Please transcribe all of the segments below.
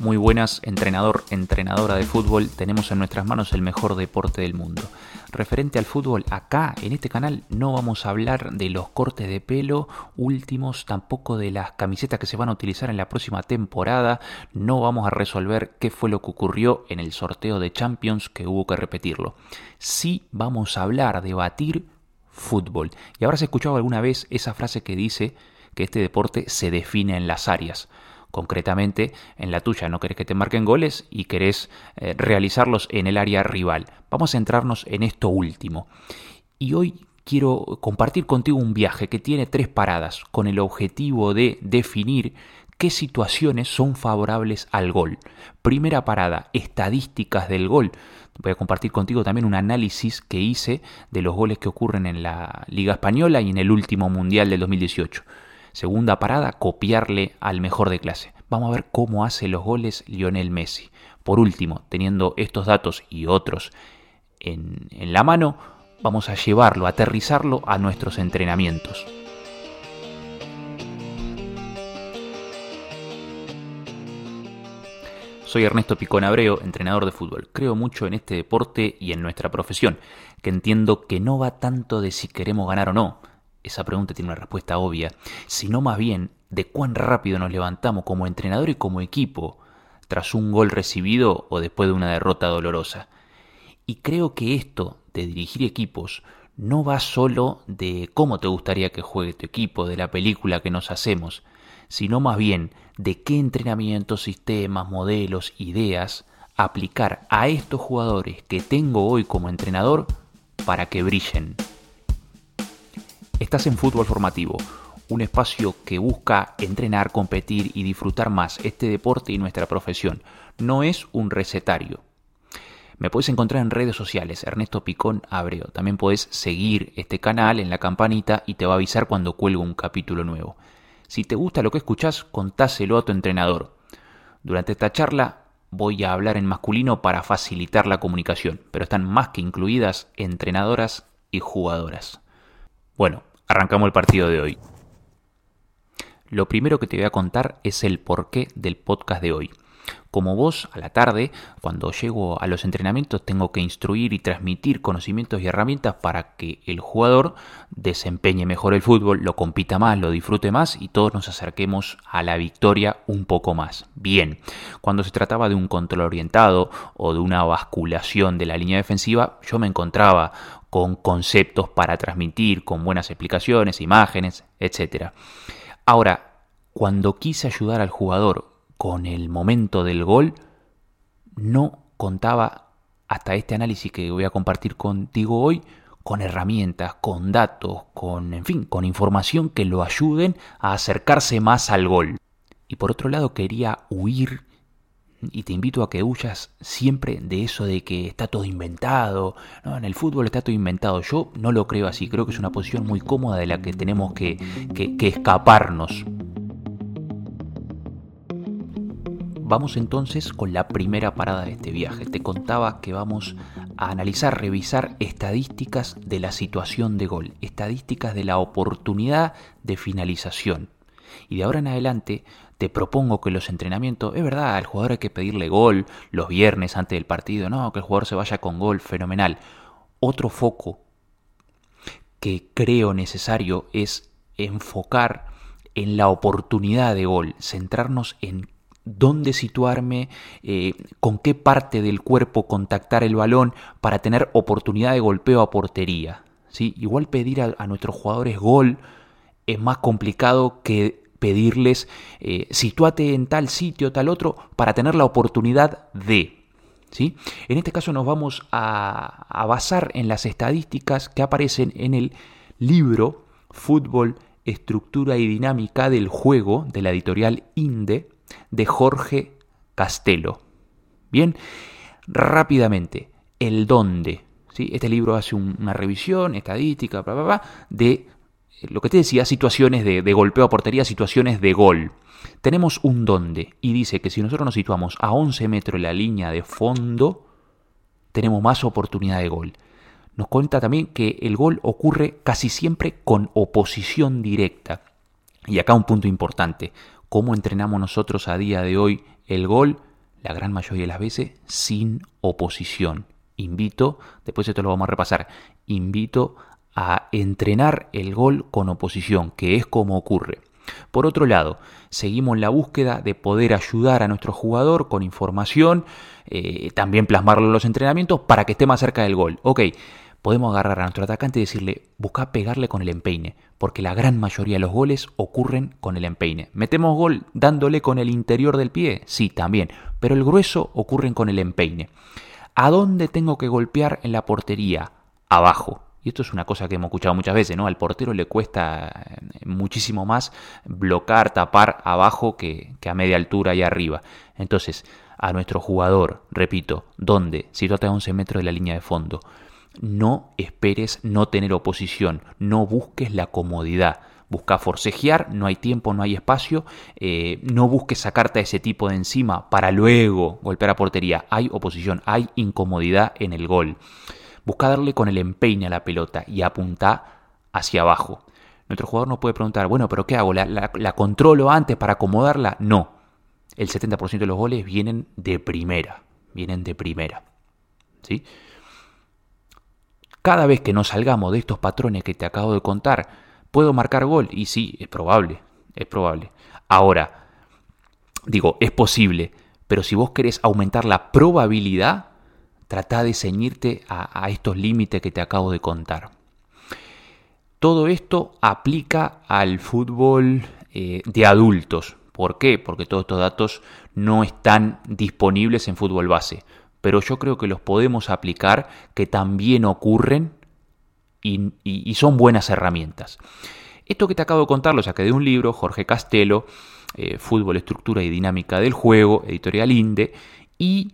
Muy buenas, entrenador, entrenadora de fútbol, tenemos en nuestras manos el mejor deporte del mundo. Referente al fútbol, acá en este canal no vamos a hablar de los cortes de pelo últimos, tampoco de las camisetas que se van a utilizar en la próxima temporada, no vamos a resolver qué fue lo que ocurrió en el sorteo de Champions que hubo que repetirlo. Sí vamos a hablar, debatir fútbol. Y habrás escuchado alguna vez esa frase que dice que este deporte se define en las áreas concretamente en la tuya. No querés que te marquen goles y querés eh, realizarlos en el área rival. Vamos a centrarnos en esto último. Y hoy quiero compartir contigo un viaje que tiene tres paradas con el objetivo de definir qué situaciones son favorables al gol. Primera parada, estadísticas del gol. Voy a compartir contigo también un análisis que hice de los goles que ocurren en la Liga Española y en el último Mundial del 2018. Segunda parada, copiarle al mejor de clase. Vamos a ver cómo hace los goles Lionel Messi. Por último, teniendo estos datos y otros en, la mano, vamos a llevarlo, a aterrizarlo a nuestros entrenamientos. Soy Ernesto Picón Abreu, entrenador de fútbol. Creo mucho en este deporte y en nuestra profesión, que entiendo que no va tanto de si queremos ganar o no, esa pregunta tiene una respuesta obvia, sino más bien de cuán rápido nos levantamos como entrenador y como equipo tras un gol recibido o después de una derrota dolorosa. Y creo que esto de dirigir equipos no va solo de cómo te gustaría que juegue tu equipo, de la película que nos hacemos, sino más bien de qué entrenamientos, sistemas, modelos, ideas aplicar a estos jugadores que tengo hoy como entrenador para que brillen. Estás en Fútbol Formativo, un espacio que busca entrenar, competir y disfrutar más este deporte y nuestra profesión. No es un recetario. Me puedes encontrar en redes sociales, Ernesto Picón Abreo. También puedes seguir este canal en la campanita y te va a avisar cuando cuelgo un capítulo nuevo. Si te gusta lo que escuchas, contáselo a tu entrenador. Durante esta charla voy a hablar en masculino para facilitar la comunicación, pero están más que incluidas entrenadoras y jugadoras. Bueno, arrancamos el partido de hoy. Lo primero que te voy a contar es el porqué del podcast de hoy. Como vos, a la tarde, cuando llego a los entrenamientos, tengo que instruir y transmitir conocimientos y herramientas para que el jugador desempeñe mejor el fútbol, lo compita más, lo disfrute más y todos nos acerquemos a la victoria un poco más. Bien, cuando se trataba de un control orientado o de una basculación de la línea defensiva, yo me encontraba con conceptos para transmitir, con buenas explicaciones, imágenes, etc. Ahora, cuando quise ayudar al jugador con el momento del gol, no contaba hasta este análisis que voy a compartir contigo hoy con herramientas, con datos, con, en fin, con información que lo ayuden a acercarse más al gol. Y por otro lado quería huir y te invito a que huyas siempre de eso de que está todo inventado. ¿no? En el fútbol está todo inventado. Yo no lo creo así. Creo que es una posición muy cómoda de la que tenemos que, que, que escaparnos. Vamos entonces con la primera parada de este viaje. Te contaba que vamos a analizar, revisar estadísticas de la situación de gol, estadísticas de la oportunidad de finalización. Y de ahora en adelante te propongo que los entrenamientos, es verdad, al jugador hay que pedirle gol los viernes antes del partido, no, que el jugador se vaya con gol, fenomenal. Otro foco que creo necesario es enfocar en la oportunidad de gol, centrarnos en dónde situarme, eh, con qué parte del cuerpo contactar el balón para tener oportunidad de golpeo a portería. ¿sí? Igual pedir a, nuestros jugadores gol es más complicado que pedirles eh, situate en tal sitio, tal otro, para tener la oportunidad de. ¿sí? En este caso nos vamos a, a basar en las estadísticas que aparecen en el libro Fútbol, Estructura y Dinámica del Juego de la editorial INDE, de Jorge Castelo. Bien, rápidamente, el dónde. ¿sí? Este libro hace una revisión estadística de eh, lo que te decía, situaciones de, golpeo a portería, situaciones de gol. Tenemos un dónde y dice que si nosotros nos situamos a 11 metros de la línea de fondo, tenemos más oportunidad de gol. Nos cuenta también que el gol ocurre casi siempre con oposición directa. Y acá un punto importante cómo entrenamos nosotros a día de hoy el gol la gran mayoría de las veces sin oposición. Invito, después esto lo vamos a repasar, invito a entrenar el gol con oposición, que es como ocurre. Por otro lado, seguimos la búsqueda de poder ayudar a nuestro jugador con información, eh, también plasmarlo en los entrenamientos para que esté más cerca del gol. Ok, podemos agarrar a nuestro atacante y decirle, busca pegarle con el empeine, porque la gran mayoría de los goles ocurren con el empeine. ¿Metemos gol dándole con el interior del pie? Sí, también, pero el grueso ocurren con el empeine. ¿A dónde tengo que golpear en la portería? Abajo. Y esto es una cosa que hemos escuchado muchas veces, ¿no? Al portero le cuesta eh, muchísimo más bloquear, tapar abajo que, a media altura y arriba. Entonces, a nuestro jugador, repito, ¿dónde? Situate a 11 metros de la línea de fondo. No esperes no tener oposición, no busques la comodidad. Busca forcejear, no hay tiempo, no hay espacio, eh, no busques sacarte a ese tipo de encima para luego golpear a portería. Hay oposición, hay incomodidad en el gol. Busca darle con el empeine a la pelota y apunta hacia abajo. Nuestro jugador no puede preguntar, bueno, pero ¿qué hago? ¿La, la controlo antes para acomodarla? No. El 70% de los goles vienen de primera. Vienen de primera. ¿Sí? Cada vez que nos salgamos de estos patrones que te acabo de contar, ¿puedo marcar gol? Y sí, es probable. Es probable. Ahora, digo, es posible. Pero si vos querés aumentar la probabilidad, Trata de ceñirte a, estos límites que te acabo de contar. Todo esto aplica al fútbol eh, de adultos. ¿Por qué? Porque todos estos datos no están disponibles en fútbol base. Pero yo creo que los podemos aplicar, que también ocurren y, son buenas herramientas. Esto que te acabo de contar lo saqué de un libro, Jorge Castelo, eh, Fútbol, Estructura y Dinámica del Juego, editorial INDE, y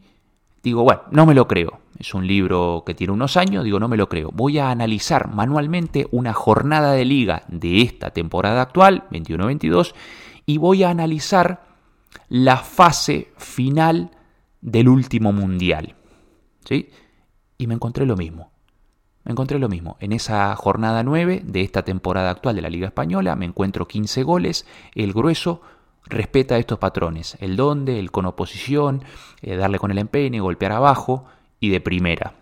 digo, bueno, no me lo creo. Es un libro que tiene unos años, digo, no me lo creo. Voy a analizar manualmente una jornada de liga de esta temporada actual, 21-22, y voy a analizar la fase final del último mundial. ¿Sí? Y me encontré lo mismo. Me encontré lo mismo. En esa jornada 9 de esta temporada actual de la Liga Española me encuentro 15 goles, el grueso respeta estos patrones, el donde, el con oposición, eh, darle con el empeine, golpear abajo y de primera.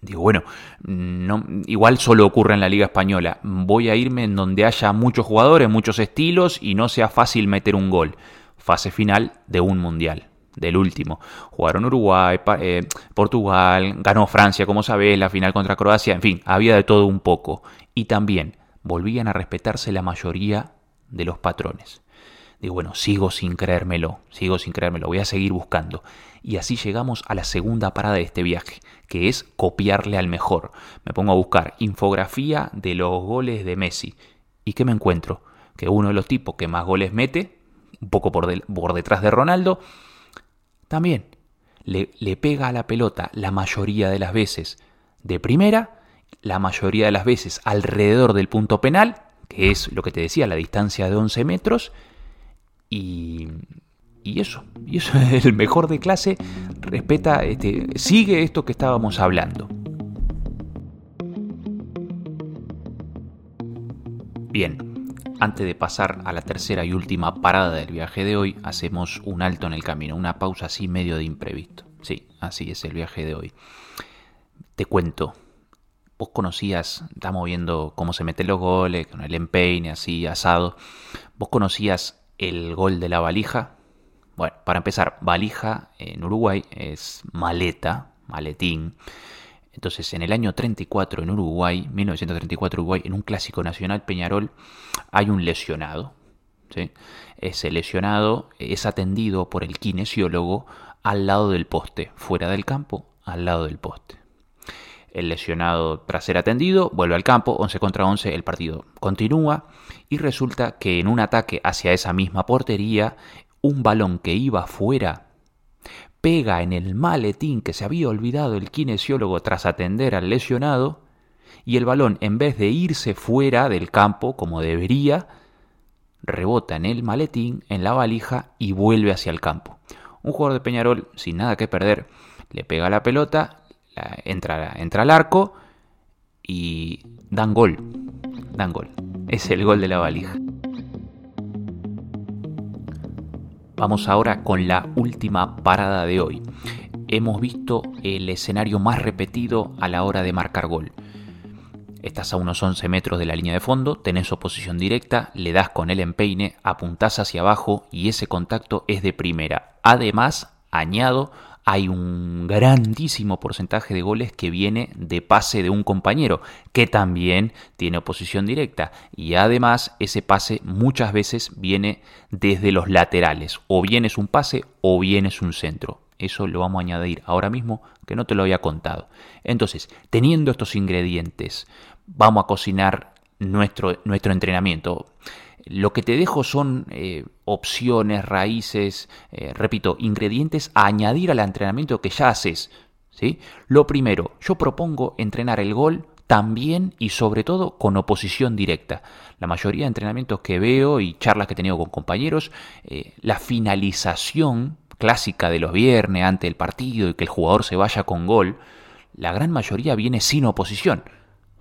Digo, bueno, no, igual solo ocurre en la Liga Española. Voy a irme en donde haya muchos jugadores, muchos estilos y no sea fácil meter un gol. Fase final de un mundial, del último. Jugaron Uruguay, eh, Portugal, ganó Francia, como sabés, la final contra Croacia, en fin, había de todo un poco. Y también volvían a respetarse la mayoría de los patrones. Digo, bueno, sigo sin creérmelo, sigo sin creérmelo, voy a seguir buscando. Y así llegamos a la segunda parada de este viaje, que es copiarle al mejor. Me pongo a buscar infografía de los goles de Messi. ¿Y qué me encuentro? Que uno de los tipos que más goles mete, un poco por, por detrás de Ronaldo, también le, le pega a la pelota la mayoría de las veces de primera, la mayoría de las veces alrededor del punto penal, que es lo que te decía, la distancia de 11 metros, y, eso, y eso es el mejor de clase, respeta, este, sigue esto que estábamos hablando. Bien, antes de pasar a la tercera y última parada del viaje de hoy, hacemos un alto en el camino, una pausa así medio de imprevisto. Sí, así es el viaje de hoy. Te cuento, vos conocías, estamos viendo cómo se meten los goles, con el empeine así asado, vos conocías el gol de la valija. Bueno, para empezar, valija en Uruguay es maleta, maletín. Entonces, en el año 34 en Uruguay, 1934 Uruguay, en un clásico nacional Peñarol, hay un lesionado. Ese lesionado es atendido por el kinesiólogo al lado del poste, fuera del campo, al lado del poste. El lesionado, tras ser atendido, vuelve al campo, 11 contra 11, el partido continúa y resulta que en un ataque hacia esa misma portería, un balón que iba fuera pega en el maletín que se había olvidado el kinesiólogo tras atender al lesionado y el balón, en vez de irse fuera del campo como debería, rebota en el maletín, en la valija y vuelve hacia el campo. Un jugador de Peñarol, sin nada que perder, le pega la pelota, entra, entra al arco y dan gol. Dan gol. Es el gol de la valija. Vamos ahora con la última parada de hoy. Hemos visto el escenario más repetido a la hora de marcar gol. Estás a unos 11 metros de la línea de fondo, tenés oposición directa, le das con el empeine, apuntás hacia abajo y ese contacto es de primera. Además, añado, hay un grandísimo porcentaje de goles que viene de pase de un compañero, que también tiene oposición directa. Y además ese pase muchas veces viene desde los laterales. O bien es un pase o bien es un centro. Eso lo vamos a añadir ahora mismo que no te lo había contado. Entonces, teniendo estos ingredientes, vamos a cocinar nuestro, nuestro entrenamiento. Lo que te dejo son eh, opciones, raíces, eh, repito, ingredientes a añadir al entrenamiento que ya haces. ¿sí? Lo primero, yo propongo entrenar el gol también y sobre todo con oposición directa. La mayoría de entrenamientos que veo y charlas que he tenido con compañeros, eh, la finalización clásica de los viernes ante el partido y que el jugador se vaya con gol, la gran mayoría viene sin oposición.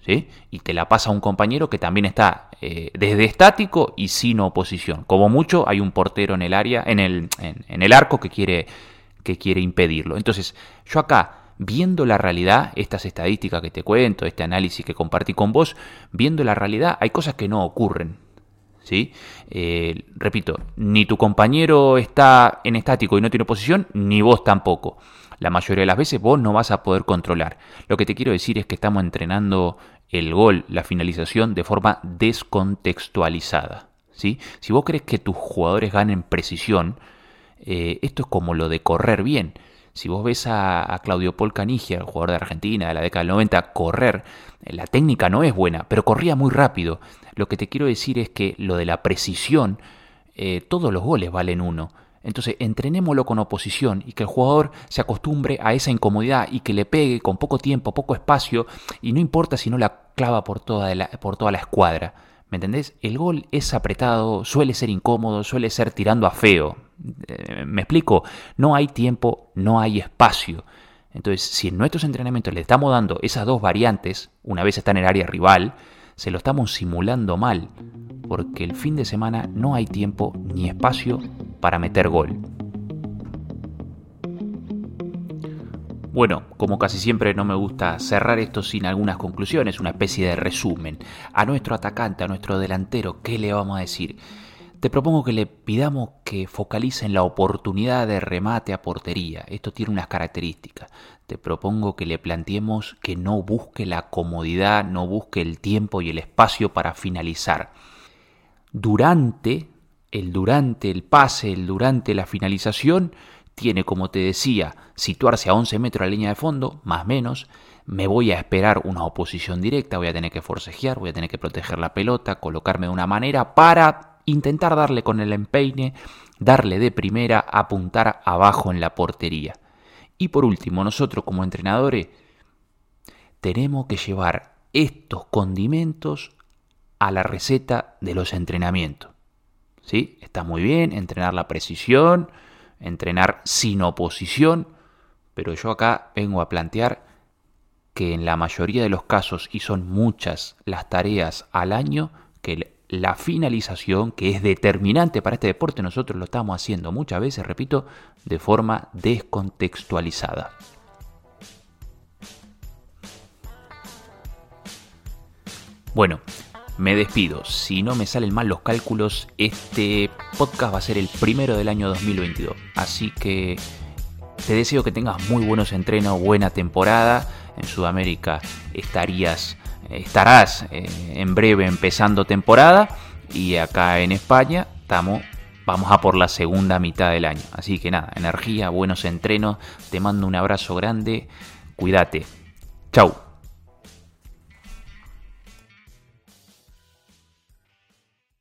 Y te la pasa un compañero que también está eh, desde estático y sin oposición. Como mucho hay un portero en el área, en el, en, el arco que quiere, que quiere impedirlo. Entonces, yo acá, viendo la realidad, estas estadísticas que te cuento, este análisis que compartí con vos, viendo la realidad, hay cosas que no ocurren. ¿Sí? Eh, repito, ni tu compañero está en estático y no tiene oposición, ni vos tampoco la mayoría de las veces vos no vas a poder controlar. Lo que te quiero decir es que estamos entrenando el gol, la finalización de forma descontextualizada. ¿sí? Si vos crees que tus jugadores ganen precisión, eh, esto es como lo de correr bien. Si vos ves a, Claudio Paul Canigia, el jugador de Argentina de la década del 90, correr, eh, la técnica no es buena, pero corría muy rápido. Lo que te quiero decir es que lo de la precisión, eh, todos los goles valen uno. Entonces, entrenémoslo con oposición y que el jugador se acostumbre a esa incomodidad y que le pegue con poco tiempo, poco espacio, y no importa si no la clava por toda la, por toda la escuadra. ¿Me entendés? El gol es apretado, suele ser incómodo, suele ser tirando a feo. Eh, ¿Me explico? No hay tiempo, no hay espacio. Entonces, si en nuestros entrenamientos le estamos dando esas dos variantes, una vez está en el área rival, se lo estamos simulando mal porque el fin de semana no hay tiempo ni espacio para meter gol. Bueno, como casi siempre no me gusta cerrar esto sin algunas conclusiones, una especie de resumen. A nuestro atacante, a nuestro delantero, ¿qué le vamos a decir? Te propongo que le pidamos que focalice en la oportunidad de remate a portería. Esto tiene unas características. Te propongo que le planteemos que no busque la comodidad, no busque el tiempo y el espacio para finalizar durante, el durante el pase, el durante la finalización, tiene, como te decía, situarse a 11 metros de la línea de fondo, más menos. Me voy a esperar una oposición directa, voy a tener que forcejear, voy a tener que proteger la pelota, colocarme de una manera para intentar darle con el empeine, darle de primera, apuntar abajo en la portería. Y por último, nosotros como entrenadores tenemos que llevar estos condimentos a la receta de los entrenamientos. ¿Sí? Está muy bien entrenar la precisión, entrenar sin oposición, pero yo acá vengo a plantear que en la mayoría de los casos, y son muchas las tareas al año, que la finalización, que es determinante para este deporte, nosotros lo estamos haciendo muchas veces, repito, de forma descontextualizada. Bueno, me despido. Si no me salen mal los cálculos, este podcast va a ser el primero del año 2022. Así que te deseo que tengas muy buenos entrenos, buena temporada. En Sudamérica estarías, estarás eh, en breve empezando temporada. Y acá en España estamos, vamos a por la segunda mitad del año. Así que nada, energía, buenos entrenos. Te mando un abrazo grande. Cuídate. Chau.